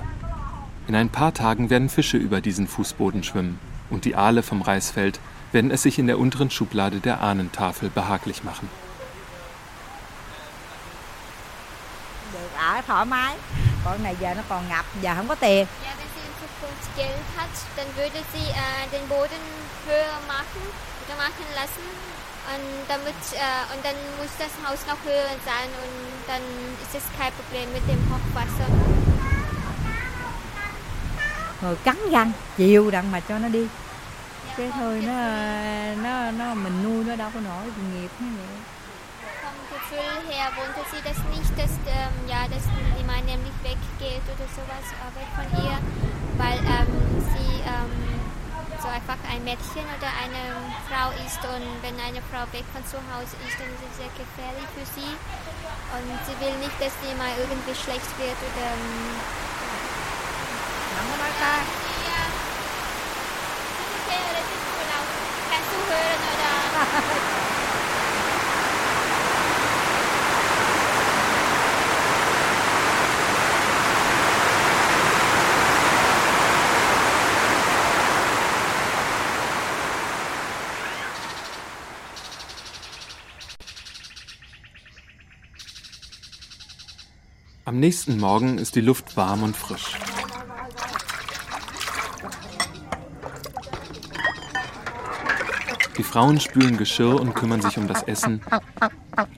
In ein paar Tagen werden Fische über diesen Fußboden schwimmen und die Aale vom Reisfeld werden es sich in der unteren Schublade der Ahnentafel behaglich machen. ở thoải mái con này giờ nó còn ngập giờ không có tiền Geld hat, dann würde sie äh, den Boden höher machen oder machen lassen. Und, damit, äh, und dann muss das Haus noch höher sein und dann ist es kein Problem mit dem Hochwasser. rồi cắn răng chịu đặng mà cho nó đi cái thôi nó nó nó mình nuôi nó đâu có nổi nghiệp như vậy Vom Gefühl her wollte sie das nicht, dass, ähm, ja, dass die Mann nämlich weggeht oder sowas, weg von ihr, so einfach ein Mädchen oder eine Frau ist und wenn eine Frau weg von zu Hause ist, dann ist es sehr gefährlich für sie. Und sie will nicht, dass sie mal irgendwie schlecht wird oder ähm, không có nói ta Kannst du hören oder? Am nächsten Morgen ist die Luft warm und frisch. Die Frauen spülen Geschirr und kümmern sich um das Essen.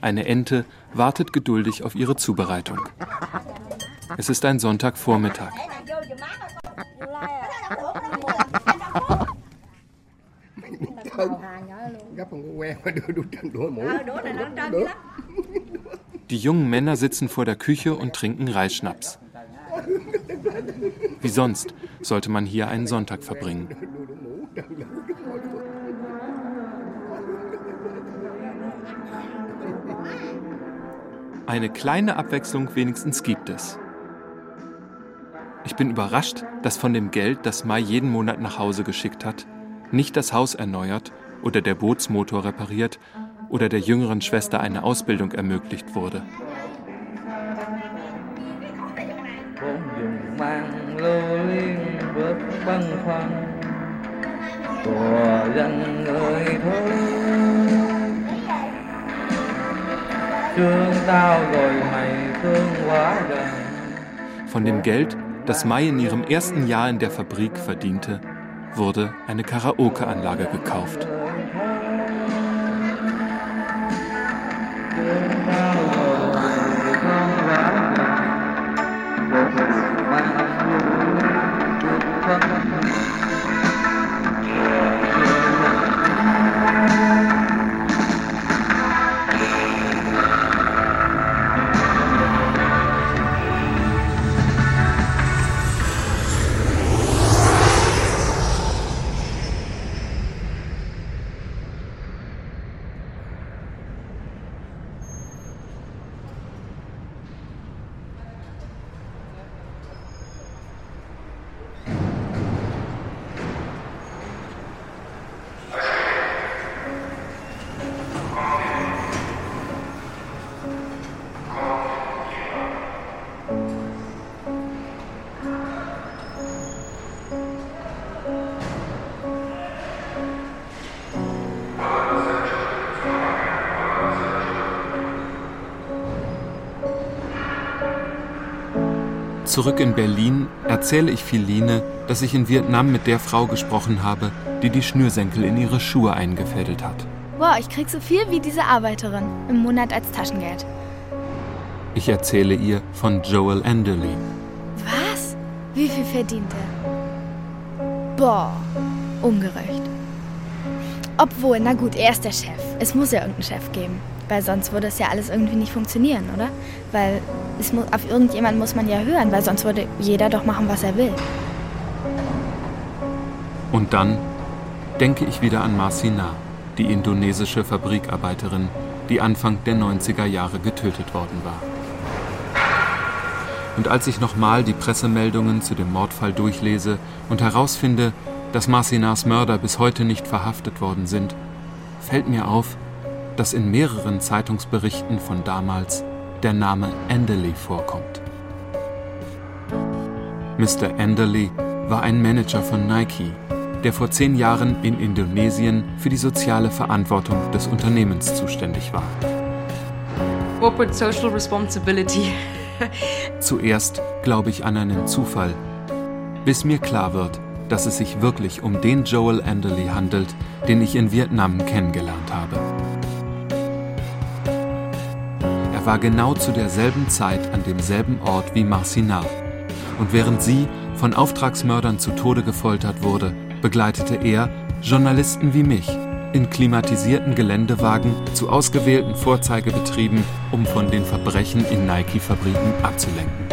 Eine Ente wartet geduldig auf ihre Zubereitung. Es ist ein Sonntagvormittag. Die jungen Männer sitzen vor der Küche und trinken Reisschnaps. Wie sonst sollte man hier einen Sonntag verbringen. Eine kleine Abwechslung wenigstens gibt es. Ich bin überrascht, dass von dem Geld, das Mai jeden Monat nach Hause geschickt hat, nicht das Haus erneuert oder der Bootsmotor repariert oder der jüngeren Schwester eine Ausbildung ermöglicht wurde. Von dem Geld, das Mai in ihrem ersten Jahr in der Fabrik verdiente, wurde eine Karaoke-Anlage gekauft. down. Zurück in Berlin erzähle ich Philine, dass ich in Vietnam mit der Frau gesprochen habe, die die Schnürsenkel in ihre Schuhe eingefädelt hat. Boah, ich krieg so viel wie diese Arbeiterin im Monat als Taschengeld. Ich erzähle ihr von Joel Enderley. Was? Wie viel verdient er? Boah, ungerecht. Obwohl, na gut, er ist der Chef. Es muss ja irgendeinen Chef geben. Weil sonst würde es ja alles irgendwie nicht funktionieren, oder? Weil es muss, auf irgendjemanden muss man ja hören, weil sonst würde jeder doch machen, was er will. Und dann denke ich wieder an Marcina, die indonesische Fabrikarbeiterin, die Anfang der 90er Jahre getötet worden war. Und als ich nochmal die Pressemeldungen zu dem Mordfall durchlese und herausfinde, dass Marcinas Mörder bis heute nicht verhaftet worden sind, fällt mir auf, dass in mehreren Zeitungsberichten von damals der Name Enderley vorkommt. Mr. Enderley war ein Manager von Nike, der vor zehn Jahren in Indonesien für die soziale Verantwortung des Unternehmens zuständig war. Corporate Social Responsibility. <laughs> Zuerst glaube ich an einen Zufall, bis mir klar wird, dass es sich wirklich um den Joel Enderley handelt, den ich in Vietnam kennengelernt habe. War genau zu derselben Zeit an demselben Ort wie Marcina. Und während sie von Auftragsmördern zu Tode gefoltert wurde, begleitete er Journalisten wie mich in klimatisierten Geländewagen zu ausgewählten Vorzeigebetrieben, um von den Verbrechen in Nike-Fabriken abzulenken.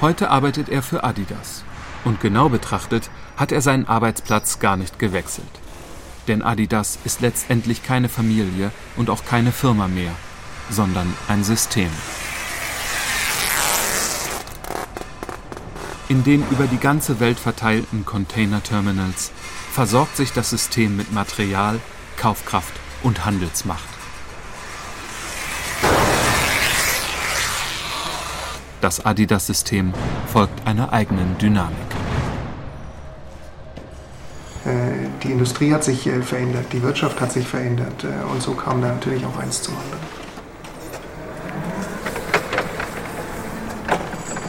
Heute arbeitet er für Adidas. Und genau betrachtet hat er seinen Arbeitsplatz gar nicht gewechselt. Denn Adidas ist letztendlich keine Familie und auch keine Firma mehr, sondern ein System. In den über die ganze Welt verteilten Container-Terminals versorgt sich das System mit Material, Kaufkraft und Handelsmacht. Das Adidas-System folgt einer eigenen Dynamik. Die Industrie hat sich äh, verändert, die Wirtschaft hat sich verändert äh, und so kam da natürlich auch eins zum anderen.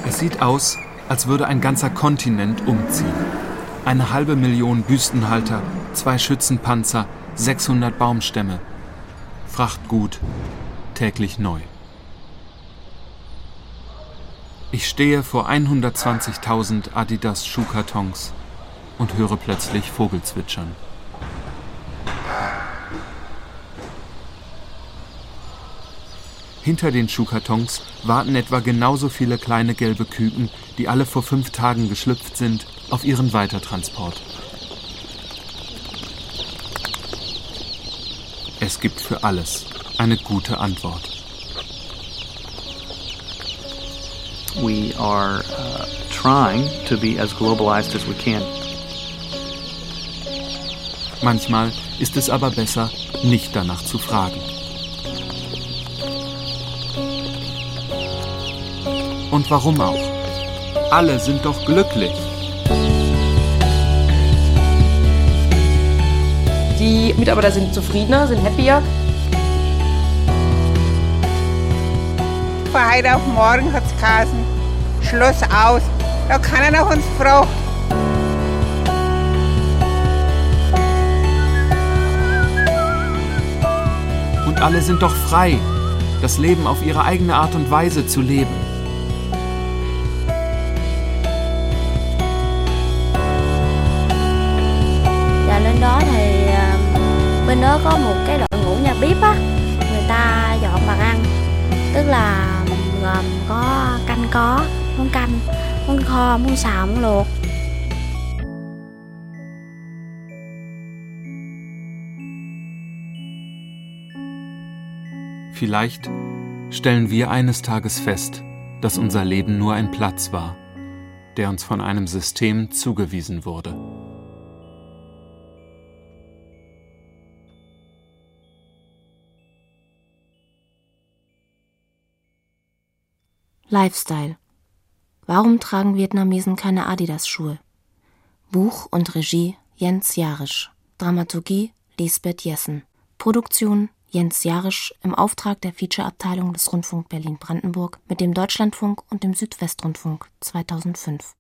Es sieht aus, als würde ein ganzer Kontinent umziehen. Eine halbe Million Büstenhalter, zwei Schützenpanzer, 600 Baumstämme. Frachtgut, täglich neu. Ich stehe vor 120.000 Adidas Schuhkartons und höre plötzlich Vogelzwitschern. Hinter den Schuhkartons warten etwa genauso viele kleine gelbe Küken, die alle vor fünf Tagen geschlüpft sind, auf ihren Weitertransport. Es gibt für alles eine gute Antwort. We are uh, trying to be as globalized as we can. Manchmal ist es aber besser, nicht danach zu fragen. Und warum auch? Alle sind doch glücklich. Die Mitarbeiter sind zufriedener, sind happier. Von heute auf morgen hat es Schluss aus. Da kann er uns Frau. Alle sind doch frei, das Leben auf ihre eigene Art und Weise zu leben. Dạ lên đó thì ờ, bên đó có một cái đội ngũ nhà bếp á, người ta dọn bàn ăn, tức là gồm có canh có, món canh, món kho, món xào, món luộc. Vielleicht stellen wir eines Tages fest, dass unser Leben nur ein Platz war, der uns von einem System zugewiesen wurde. Lifestyle. Warum tragen Vietnamesen keine Adidas-Schuhe? Buch und Regie Jens Jarisch. Dramaturgie Lisbeth Jessen. Produktion Jens Jarisch im Auftrag der Feature-Abteilung des Rundfunk Berlin-Brandenburg mit dem Deutschlandfunk und dem Südwestrundfunk 2005.